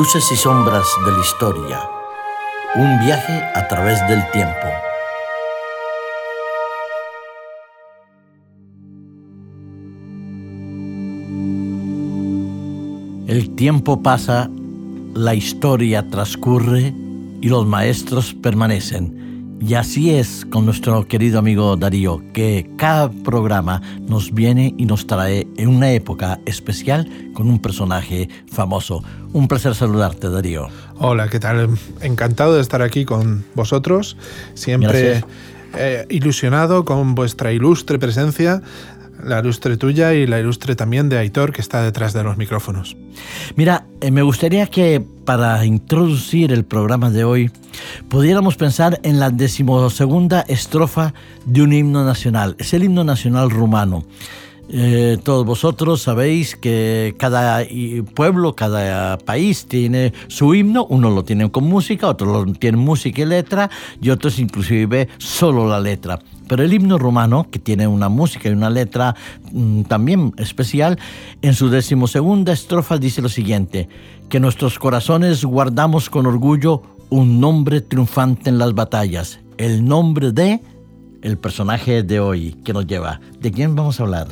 Luces y sombras de la historia. Un viaje a través del tiempo. El tiempo pasa, la historia transcurre y los maestros permanecen. Y así es con nuestro querido amigo Darío, que cada programa nos viene y nos trae en una época especial con un personaje famoso. Un placer saludarte, Darío. Hola, ¿qué tal? Encantado de estar aquí con vosotros, siempre eh, ilusionado con vuestra ilustre presencia la ilustre tuya y la ilustre también de Aitor, que está detrás de los micrófonos. Mira, eh, me gustaría que para introducir el programa de hoy pudiéramos pensar en la decimosegunda estrofa de un himno nacional. Es el himno nacional rumano. Eh, todos vosotros sabéis que cada pueblo, cada país tiene su himno, uno lo tiene con música, otro lo tiene música y letra, y otros inclusive solo la letra. Pero el himno romano, que tiene una música y una letra mm, también especial, en su decimosegunda estrofa dice lo siguiente, que nuestros corazones guardamos con orgullo un nombre triunfante en las batallas, el nombre de el personaje de hoy que nos lleva. ¿De quién vamos a hablar?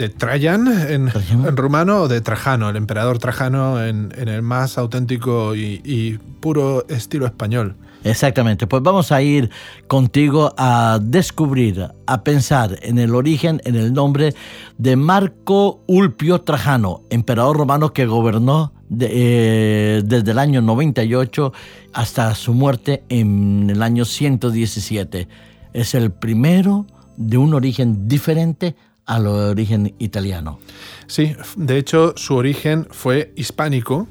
de Trajan en, rumano o de Trajano, el emperador Trajano en, el más auténtico y, puro estilo español. Exactamente, pues vamos a ir contigo a descubrir, a pensar en el origen, en el nombre de Marco Ulpio Trajano, emperador romano que gobernó eh, desde el año 98 hasta su muerte en el año 117. Es el primero de un origen diferente al origen italiano. Sí, de hecho su origen fue hispánico.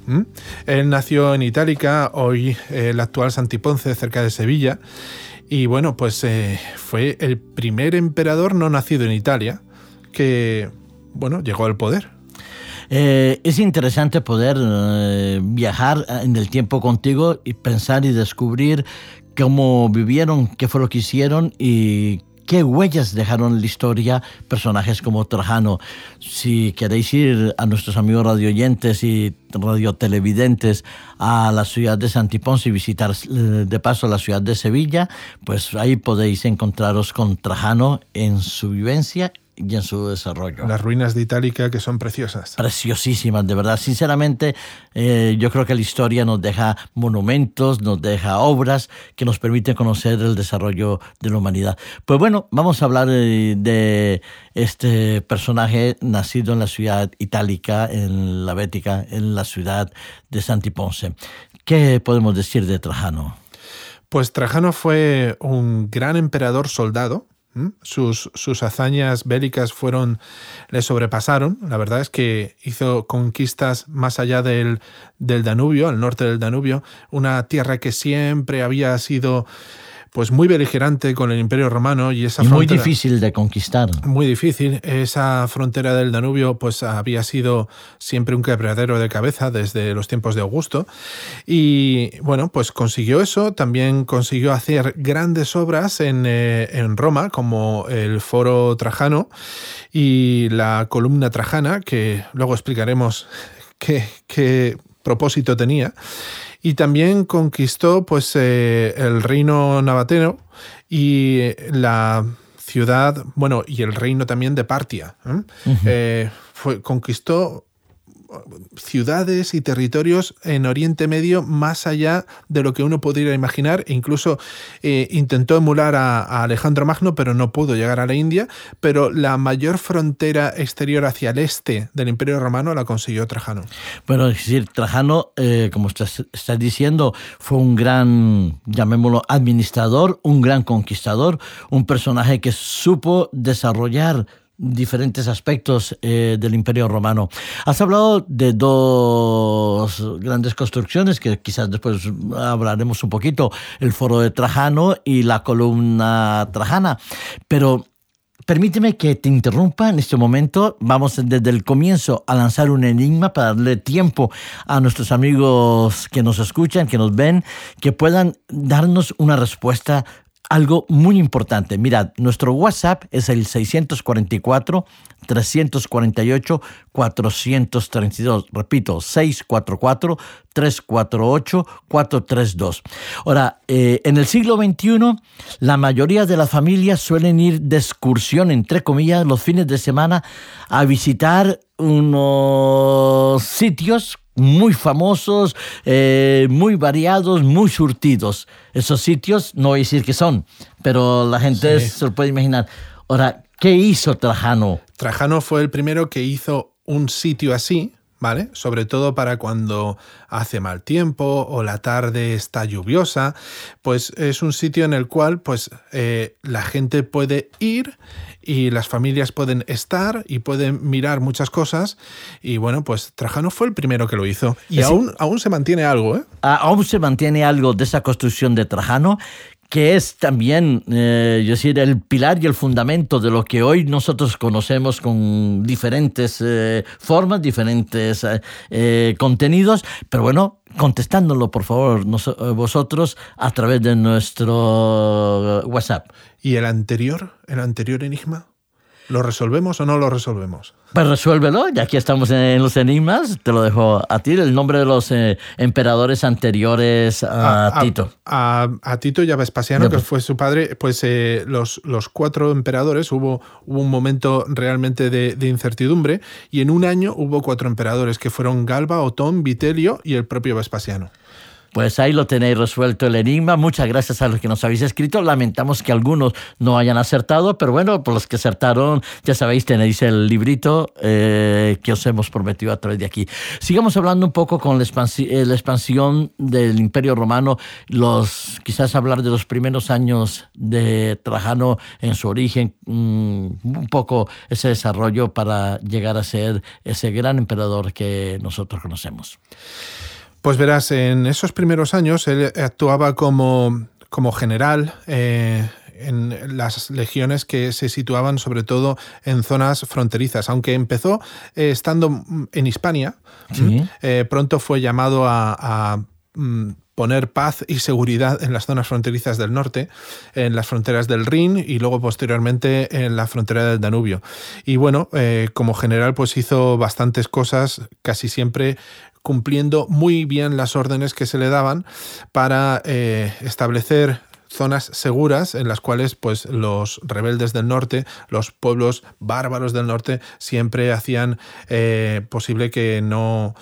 Él nació en Itálica, hoy el actual Santiponce, cerca de Sevilla. Y bueno, pues eh, fue el primer emperador no nacido en Italia que, bueno, llegó al poder. Eh, es interesante poder eh, viajar en el tiempo contigo y pensar y descubrir cómo vivieron, qué fue lo que hicieron y qué huellas dejaron en la historia personajes como Trajano. Si queréis ir a nuestros amigos radioyentes y radiotelevidentes a la ciudad de Santiponce y visitar eh, de paso la ciudad de Sevilla, pues ahí podéis encontraros con Trajano en su vivencia y en su desarrollo. Las ruinas de Itálica que son preciosas. Preciosísimas, de verdad. Sinceramente, eh, yo creo que la historia nos deja monumentos, nos deja obras que nos permiten conocer el desarrollo de la humanidad. Pues bueno, vamos a hablar de, de este personaje nacido en la ciudad itálica, en la Bética, en la ciudad de Santiponce. ¿Qué podemos decir de Trajano? Pues Trajano fue un gran emperador soldado sus, sus, hazañas bélicas fueron, le sobrepasaron. La verdad es que hizo conquistas más allá del, del Danubio, al norte del Danubio, una tierra que siempre había sido pues muy beligerante con el Imperio Romano y esa muy difícil de conquistar. Muy difícil. Esa frontera del Danubio pues había sido siempre un quebradero de cabeza desde los tiempos de Augusto y bueno, pues consiguió eso, también consiguió hacer grandes obras en, eh, en Roma como el Foro Trajano y la columna Trajana, que luego explicaremos qué, qué propósito tenía y también conquistó pues, eh, el reino nabateno y la ciudad, bueno, y el reino también de Partia. ¿eh? Eh, fue, conquistó ciudades y territorios en Oriente Medio más allá de lo que uno podría imaginar. Incluso eh, intentó emular a, Alejandro Magno, pero no pudo llegar a la India. Pero la mayor frontera exterior hacia el este del Imperio Romano la consiguió Trajano. Bueno, es decir, Trajano, eh, como estás diciendo, fue un gran, llamémoslo, administrador, un gran conquistador, un personaje que supo desarrollar diferentes aspectos eh, del Imperio Romano. Has hablado de dos grandes construcciones que quizás después hablaremos un poquito, el foro de Trajano y la columna Trajana, pero Permíteme que te interrumpa en este momento. Vamos desde el comienzo a lanzar un enigma para darle tiempo a nuestros amigos que nos escuchan, que nos ven, que puedan darnos una respuesta algo muy importante. Mirad, nuestro WhatsApp es el 644 348 432. Repito, 644 348 432. Ahora, eh, en el siglo XXI, la mayoría de las familias suelen ir de excursión, entre comillas, los fines de semana a visitar unos sitios muy famosos, eh, muy variados, muy surtidos. Esos sitios, no voy a decir que son, pero la gente se lo puede imaginar. Ahora, ¿qué hizo Trajano? Trajano fue el primero que hizo un sitio así, ¿vale? Sobre todo para cuando hace mal tiempo o la tarde está lluviosa, pues es un sitio en el cual pues eh, la gente puede ir y las familias pueden estar y pueden mirar muchas cosas y bueno, pues Trajano fue el primero que lo hizo y aún, aún se mantiene algo, ¿eh? Aún se mantiene algo de esa construcción de Trajano que es también, eh, decir, el pilar y el fundamento de lo que hoy nosotros conocemos con diferentes eh, formas, diferentes eh, contenidos, pero bueno, contestándolo por favor vosotros a través de nuestro WhatsApp. ¿Y el anterior, el anterior enigma? ¿Lo resolvemos o no lo resolvemos? Pues resuélvelo, ya que estamos en los enigmas, te lo dejo a ti, el nombre de los eh, emperadores anteriores a, Tito. A, Tito y a Vespasiano, que fue su padre, pues eh, los, los cuatro emperadores, hubo, un momento realmente de, de, incertidumbre, y en un año hubo cuatro emperadores, que fueron Galba, Otón, Vitelio y el propio Vespasiano. Pues ahí lo tenéis resuelto el enigma. Muchas gracias a los que nos habéis escrito. Lamentamos que algunos no hayan acertado, pero bueno, por los que acertaron, ya sabéis, tenéis el librito eh, que os hemos prometido a través de aquí. Sigamos hablando un poco con la, eh, expansión del Imperio Romano, los quizás hablar de los primeros años de Trajano en su origen, mm, un poco ese desarrollo para llegar a ser ese gran emperador que nosotros conocemos. Pues verás, en esos primeros años él actuaba como, como general eh, en las legiones que se situaban sobre todo en zonas fronterizas. Aunque empezó eh, estando en Hispania, eh, pronto fue llamado a, mm, poner paz y seguridad en las zonas fronterizas del norte, en las fronteras del Rin y luego posteriormente en la frontera del Danubio. Y bueno, como general pues hizo bastantes cosas, casi siempre cumpliendo muy bien las órdenes que se le daban para eh, establecer zonas seguras en las cuales pues los rebeldes del norte, los pueblos bárbaros del norte siempre hacían eh, posible que no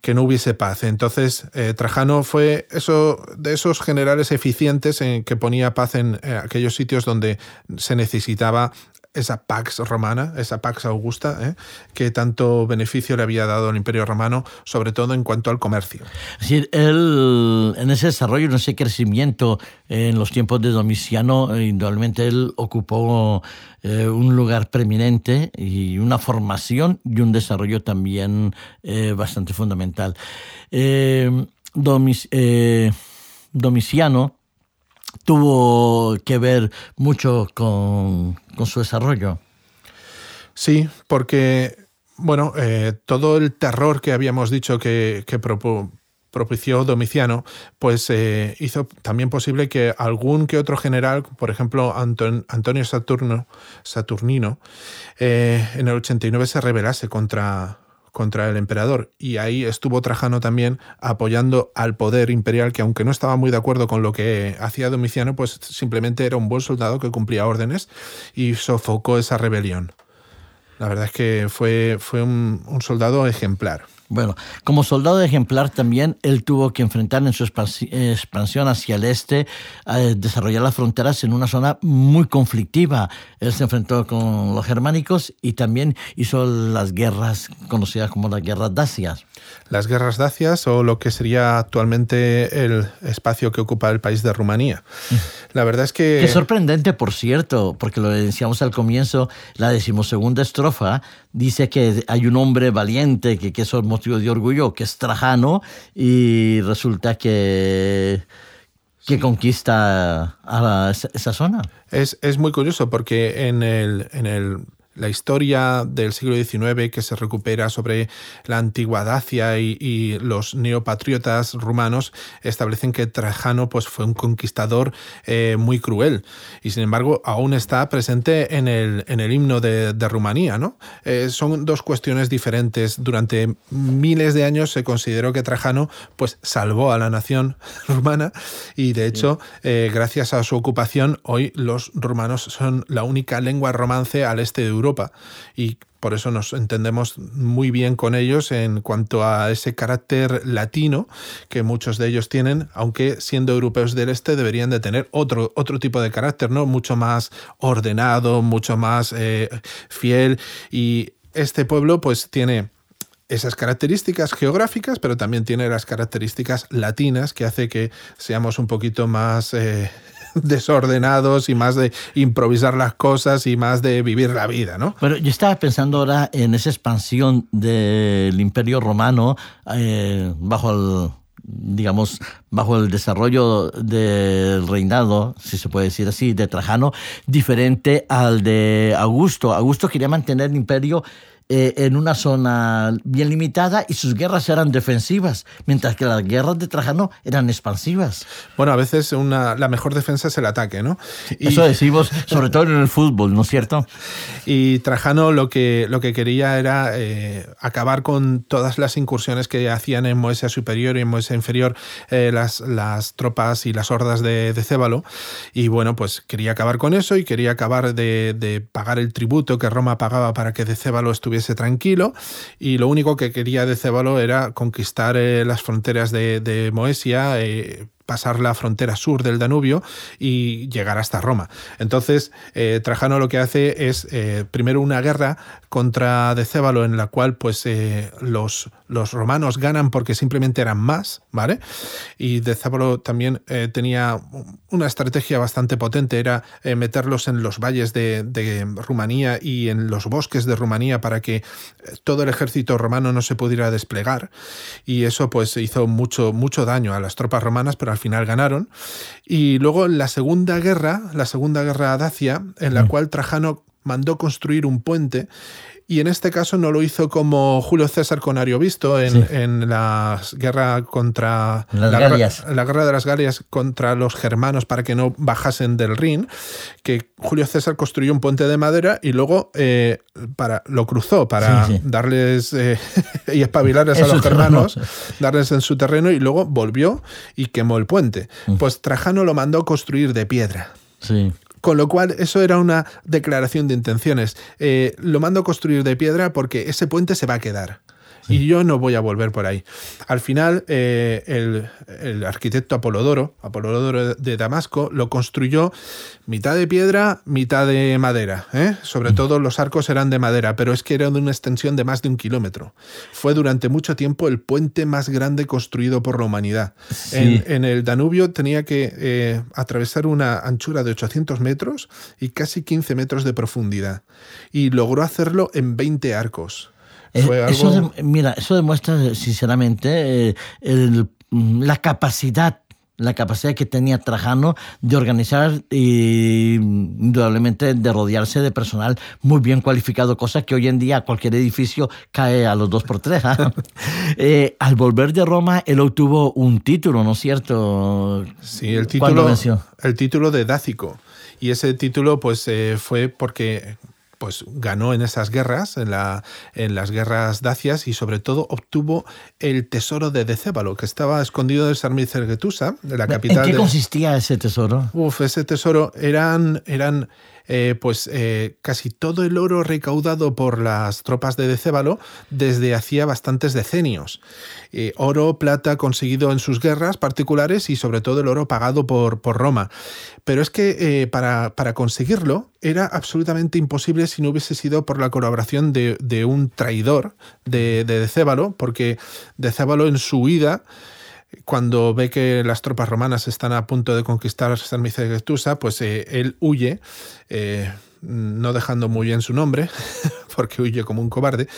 que no hubiese paz. Entonces, eh, Trajano fue eso, de esos generales eficientes en que ponía paz en aquellos sitios donde se necesitaba esa Pax romana, esa Pax Augusta, ¿eh? que tanto beneficio le había dado al Imperio Romano, sobre todo en cuanto al comercio. Es decir, él, en ese desarrollo, en ese crecimiento en los tiempos de Domiciano, eh, indudablemente él ocupó eh, un lugar preeminente y una formación y un desarrollo también bastante fundamental. Domiciano tuvo que ver mucho con, su desarrollo. Sí, porque, bueno, eh, todo el terror que habíamos dicho que, propició Domiciano, pues eh, hizo también posible que algún que otro general, por ejemplo Antonio Saturno, Saturnino, eh, en el 89 se rebelase contra, contra el emperador. Y ahí estuvo Trajano también apoyando al poder imperial, que aunque no estaba muy de acuerdo con lo que hacía Domiciano, pues simplemente era un buen soldado que cumplía órdenes y sofocó esa rebelión. La verdad es que fue, fue un soldado ejemplar. Bueno, como soldado ejemplar también él tuvo que enfrentar en su expansión hacia el este, a desarrollar las fronteras en una zona muy conflictiva. Él se enfrentó con los germánicos y también hizo las guerras conocidas como las guerras dacias. Las guerras dacias o lo que sería actualmente el espacio que ocupa el país de Rumanía. Mm. La verdad es que... Qué sorprendente, por cierto, porque lo decíamos al comienzo, la decimosegunda estrofa dice que hay un hombre valiente, que, que es motivo de orgullo, que es Trajano, y resulta que que conquista a esa zona. Es, es, muy curioso porque en el, en el la historia del siglo XIX que se recupera sobre la antigua Dacia y, los neopatriotas rumanos establecen que Trajano pues, fue un conquistador eh, muy cruel y sin embargo aún está presente en el, en el himno de, Rumanía. ¿no? Eh, son dos cuestiones diferentes. Durante miles de años se consideró que Trajano pues, salvó a la nación rumana y de hecho eh, gracias a su ocupación hoy los rumanos son la única lengua romance al este de Y por eso nos entendemos muy bien con ellos en cuanto a ese carácter latino que muchos de ellos tienen, aunque siendo europeos del este deberían de tener otro, otro tipo de carácter, ¿no? Mucho más ordenado, mucho más eh, fiel y este pueblo pues tiene esas características geográficas, pero también tiene las características latinas que hace que seamos un poquito más eh, desordenados y más de improvisar las cosas y más de vivir la vida, ¿no? Pero yo estaba pensando ahora en esa expansión del Imperio Romano eh, bajo el digamos, bajo el desarrollo del reinado, si se puede decir así, de Trajano, diferente al de Augusto. Augusto quería mantener el imperio eh, en una zona bien limitada y sus guerras eran defensivas, mientras que las guerras de Trajano eran expansivas. Bueno, a veces una, la mejor defensa es el ataque, ¿no? Y, Eso decimos, sobre todo en el fútbol, ¿no es cierto? Y Trajano lo que, lo que quería era eh, acabar con todas las incursiones que hacían en Moesia Superior y en Moesia Inferior eh, las, las tropas y las hordas de, de Cébalo. Y bueno, pues quería acabar con eso y quería acabar de, de pagar el tributo que Roma pagaba para que de Cébalo estuviese tranquilo y lo único que quería de Cébalo era conquistar eh, las fronteras de, Moesia, eh, pasar la frontera sur del Danubio y llegar hasta Roma. Entonces, eh, Trajano lo que hace es eh, primero una guerra contra Decébalo en la cual pues eh, los, los romanos ganan porque simplemente eran más, ¿vale? Y Decébalo también tenía una estrategia bastante potente, era meterlos en los valles de, Rumanía y en los bosques de Rumanía para que todo el ejército romano no se pudiera desplegar y eso pues hizo mucho, mucho daño a las tropas romanas, pero al final ganaron. Y luego la Segunda Guerra, la Segunda Guerra Dacia, en la mm. cual Trajano mandó construir un puente y en este caso no lo hizo como Julio César con Ariovisto en, en la guerra contra la guerra, la guerra, de las Galias contra los germanos para que no bajasen del Rin, que Julio César construyó un puente de madera y luego eh, para, lo cruzó para darles eh, y espabilarles a los germanos, darles en su terreno y luego volvió y quemó el puente. Mm. Pues Trajano lo mandó construir de piedra. Sí. Con lo cual, eso era una declaración de intenciones. Eh, lo mando a construir de piedra porque ese puente se va a quedar. Y yo no voy a volver por ahí. Al final, eh, el, arquitecto Apolodoro, Apolodoro de Damasco, lo construyó mitad de piedra, mitad de madera. ¿eh? Sobre todo los arcos eran de madera, pero es que era de una extensión de más de un kilómetro. Fue durante mucho tiempo el puente más grande construido por la humanidad. En, el Danubio tenía que eh, atravesar una anchura de 800 metros y casi 15 metros de profundidad. Y logró hacerlo en 20 arcos. Eh, eso mira, eso demuestra sinceramente eh, la capacidad la capacidad que tenía Trajano de organizar y indudablemente de rodearse de personal muy bien cualificado, cosa que hoy en día cualquier edificio cae a los dos por tres. ¿ah? Eh, al volver de Roma, él obtuvo un título, ¿no es cierto? Sí, el título, el título de Dácico. Y ese título pues fue porque pues ganó en esas guerras, en, la, en las guerras dacias y sobre todo obtuvo el tesoro de Decébalo, que estaba escondido en Sarmicergetusa, de la capital. ¿En qué consistía ese tesoro? Uf, ese tesoro eran, eran eh, pues eh, casi todo el oro recaudado por las tropas de Decébalo desde hacía bastantes decenios. Eh, oro, plata conseguido en sus guerras particulares y sobre todo el oro pagado por, por Roma. Pero es que para, para, conseguirlo era absolutamente imposible si no hubiese sido por la colaboración de, un traidor de, de Decébalo, porque Decébalo en su huida cuando ve que las tropas romanas están a punto de conquistar Sarmicegetusa, pues eh, él huye, eh, no dejando muy bien su nombre, porque huye como un cobarde,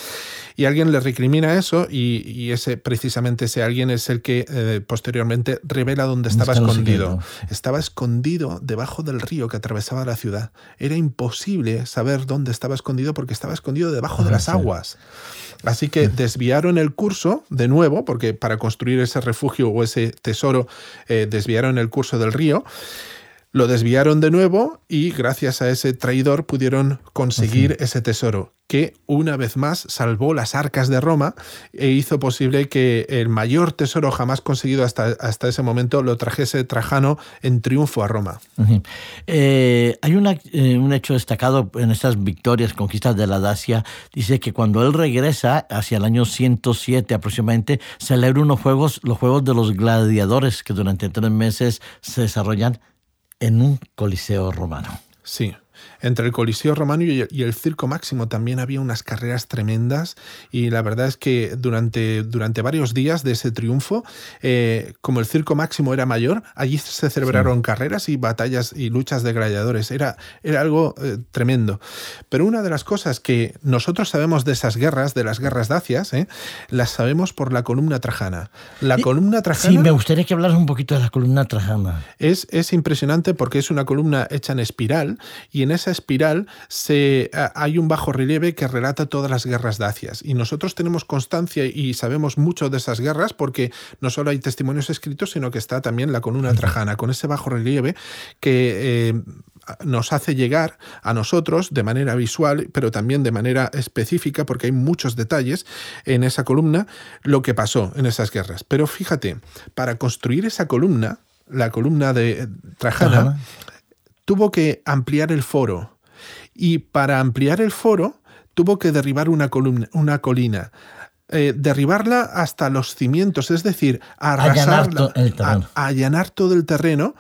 y alguien le recrimina eso y, ese precisamente ese alguien es el que eh, posteriormente revela dónde estaba escondido. Estaba escondido debajo del río que atravesaba la ciudad. Era imposible saber dónde estaba escondido porque estaba escondido debajo de las aguas. Así que desviaron el curso de nuevo, porque para construir ese refugio o ese tesoro eh, desviaron el curso del río lo desviaron de nuevo y gracias a ese traidor pudieron conseguir ese tesoro, que una vez más salvó las arcas de Roma e hizo posible que el mayor tesoro jamás conseguido hasta, hasta ese momento lo trajese Trajano en triunfo a Roma. Eh, hay eh, un hecho destacado en estas victorias, conquistas de la Dacia, dice que cuando él regresa hacia el año 107 aproximadamente, celebra unos juegos, los Juegos de los Gladiadores, que durante tres meses se desarrollan en un coliseo romano. Sí, entre el Coliseo Romano y el, Circo Máximo también había unas carreras tremendas y la verdad es que durante, durante varios días de ese triunfo, eh, como el Circo Máximo era mayor, allí se celebraron carreras y batallas y luchas de gladiadores. Era, era algo eh, tremendo. Pero una de las cosas que nosotros sabemos de esas guerras, de las guerras dacias, eh, las sabemos por la columna trajana. La columna trajana... Sí, me gustaría que hablaras un poquito de la columna trajana. Es, es impresionante porque es una columna hecha en espiral y en esa espiral se, hay un bajo relieve que relata todas las guerras dacias. Y nosotros tenemos constancia y sabemos mucho de esas guerras porque no solo hay testimonios escritos, sino que está también la columna trajana, con ese bajo relieve que eh, nos hace llegar a nosotros de manera visual, pero también de manera específica, porque hay muchos detalles en esa columna, lo que pasó en esas guerras. Pero fíjate, para construir esa columna, la columna de Trajana, tuvo que ampliar el foro y para ampliar el foro tuvo que derribar una, columna, una colina. Eh, derribarla hasta los cimientos, es decir, arrasarla, allanar, todo el terreno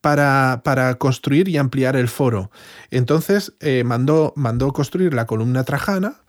para, para, construir y ampliar el foro. Entonces eh, mandó, mandó construir la columna trajana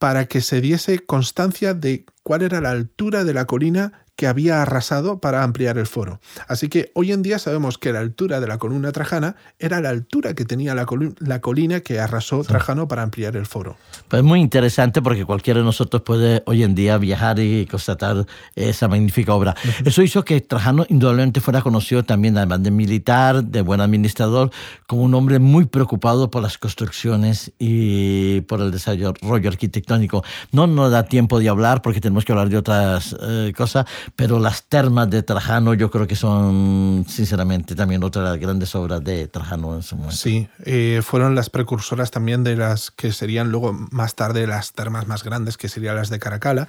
para que se diese constancia de cuál era la altura de la colina que había arrasado para ampliar el foro. Así que hoy en día sabemos que la altura de la columna trajana era la altura que tenía la, colina que arrasó Trajano para ampliar el foro. Pues es muy interesante porque cualquiera de nosotros puede hoy en día viajar y constatar esa magnífica obra. Eso hizo que Trajano indudablemente fuera conocido también, además de militar, de buen administrador, como un hombre muy preocupado por las construcciones y por el desarrollo arquitectónico. No nos da tiempo de hablar porque tenemos que hablar de otras eh, cosas, pero las termas de Trajano yo creo que son, sinceramente, también otra de las grandes obras de Trajano en su momento. Sí, eh, fueron las precursoras también de las que serían luego más tarde las termas más grandes, que serían las de Caracala,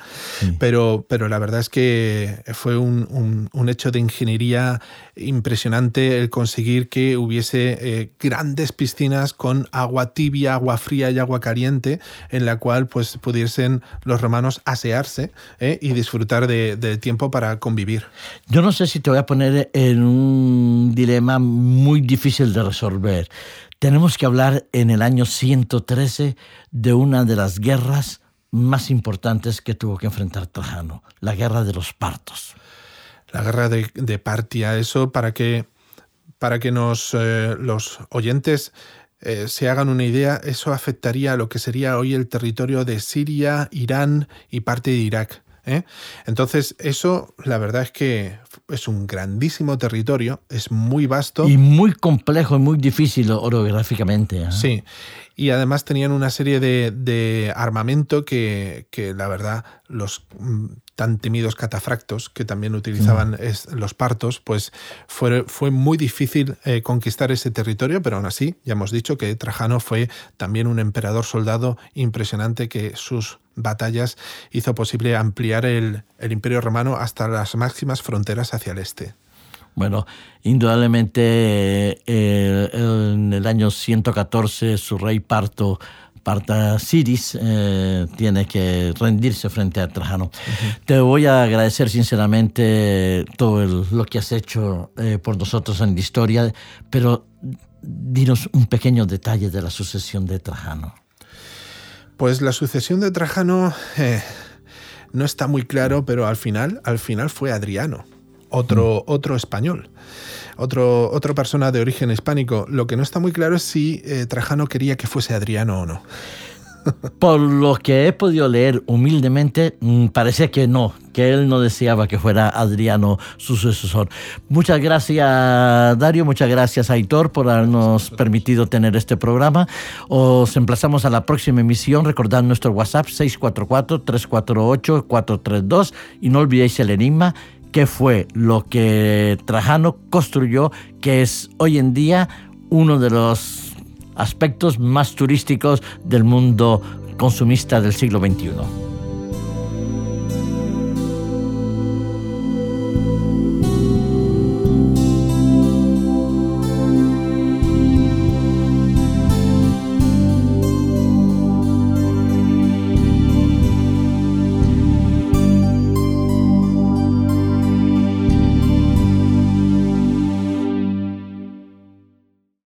pero, pero la verdad es que fue un, un, hecho de ingeniería impresionante el conseguir que hubiese eh, grandes piscinas con agua tibia, agua fría y agua caliente, en la cual pues pudiesen los romanos asearse eh, y disfrutar de, de tiempo para convivir. Yo no sé si te voy a poner en un dilema muy difícil de resolver. Tenemos que hablar en el año 113 de una de las guerras más importantes que tuvo que enfrentar Trajano, la guerra de los partos. La guerra de, Partia, eso para que, para que nos, eh, los oyentes eh, se hagan una idea, eso afectaría a lo que sería hoy el territorio de Siria, Irán y parte de Irak. ¿Eh? Entonces, eso la verdad es que es un grandísimo territorio, es muy vasto. Y muy complejo y muy difícil orográficamente. ¿eh? Sí, y además tenían una serie de, armamento que, que, la verdad los mm, tan temidos catafractos que también utilizaban mm. los partos, pues fue, fue muy difícil eh, conquistar ese territorio, pero aún así ya hemos dicho que Trajano fue también un emperador soldado impresionante que sus batallas hizo posible ampliar el, el imperio romano hasta las máximas fronteras hacia el este. Bueno, indudablemente eh, en el año 114 su rey Parto Parta Siris eh, tiene que rendirse frente a Trajano. Te voy a agradecer sinceramente todo lo que has hecho eh, por nosotros en la historia, pero dinos un pequeño detalle de la sucesión de Trajano. Pues la sucesión de Trajano no está muy claro, pero al final, al final fue Adriano otro, otro español. otro, otra persona de origen hispánico. Lo que no está muy claro es si eh, Trajano quería que fuese Adriano o no. Por lo que he podido leer humildemente, mm, parece que no, que él no deseaba que fuera Adriano su sucesor. Muchas gracias, Dario, muchas gracias, Aitor, por habernos permitido tener este programa. Os emplazamos a la próxima emisión. Recordad nuestro WhatsApp 644-348-432 y no olvidéis el enigma qué fue lo que Trajano construyó, que es hoy en día uno de los aspectos más turísticos del mundo consumista del siglo XXI.